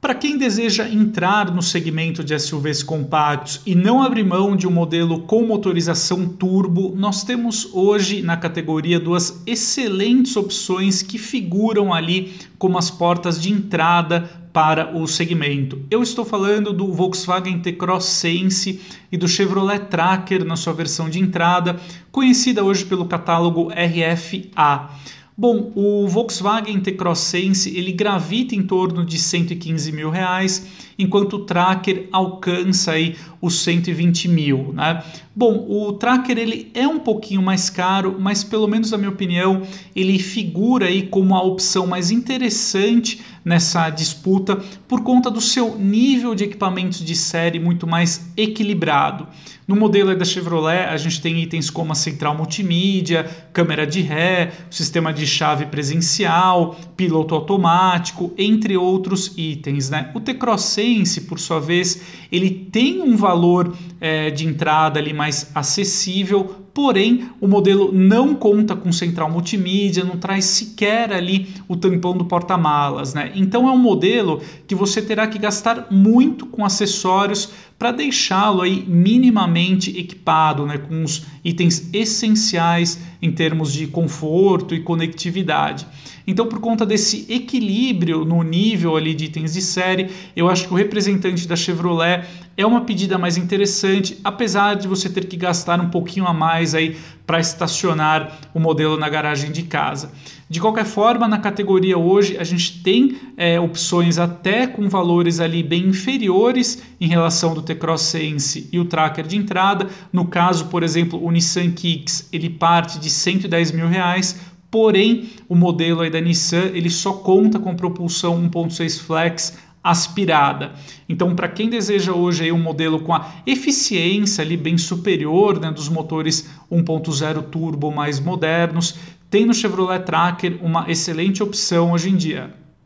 Para quem deseja entrar no segmento de SUVs compactos e não abrir mão de um modelo com motorização turbo, nós temos hoje na categoria duas excelentes opções que figuram ali como as portas de entrada para o segmento. Eu estou falando do Volkswagen T-Cross Sense e do Chevrolet Tracker na sua versão de entrada, conhecida hoje pelo catálogo RFA. Bom, o Volkswagen T-Cross Sense ele gravita em torno de 115 mil reais, enquanto o Tracker alcança aí os 120 mil, né? Bom, o Tracker ele é um pouquinho mais caro, mas pelo menos na minha opinião ele figura aí como a opção mais interessante nessa disputa por conta do seu nível de equipamentos de série muito mais equilibrado. No modelo da Chevrolet, a gente tem itens como a central multimídia, câmera de ré, sistema de chave presencial, piloto automático, entre outros itens. Né? O T-Cross Sense, por sua vez, ele tem um valor é, de entrada ali mais acessível, porém o modelo não conta com central multimídia, não traz sequer ali o tampão do porta-malas, né? Então é um modelo que você terá que gastar muito com acessórios para deixá-lo aí minimamente equipado, né, com os itens essenciais em termos de conforto e conectividade. Então, por conta desse equilíbrio no nível ali de itens de série, eu acho que o representante da Chevrolet é uma pedida mais interessante, apesar de você ter que gastar um pouquinho a mais aí para estacionar o modelo na garagem de casa. De qualquer forma, na categoria hoje a gente tem é, opções até com valores ali bem inferiores em relação do T-Cross Sense e o Tracker de entrada. No caso, por exemplo, o Nissan Kicks ele parte de 110 mil reais Porém, o modelo aí da Nissan ele só conta com propulsão 1.6 flex aspirada. Então, para quem deseja hoje aí um modelo com a eficiência ali bem superior né, dos motores 1.0 turbo mais modernos, tem no Chevrolet Tracker uma excelente opção hoje em dia.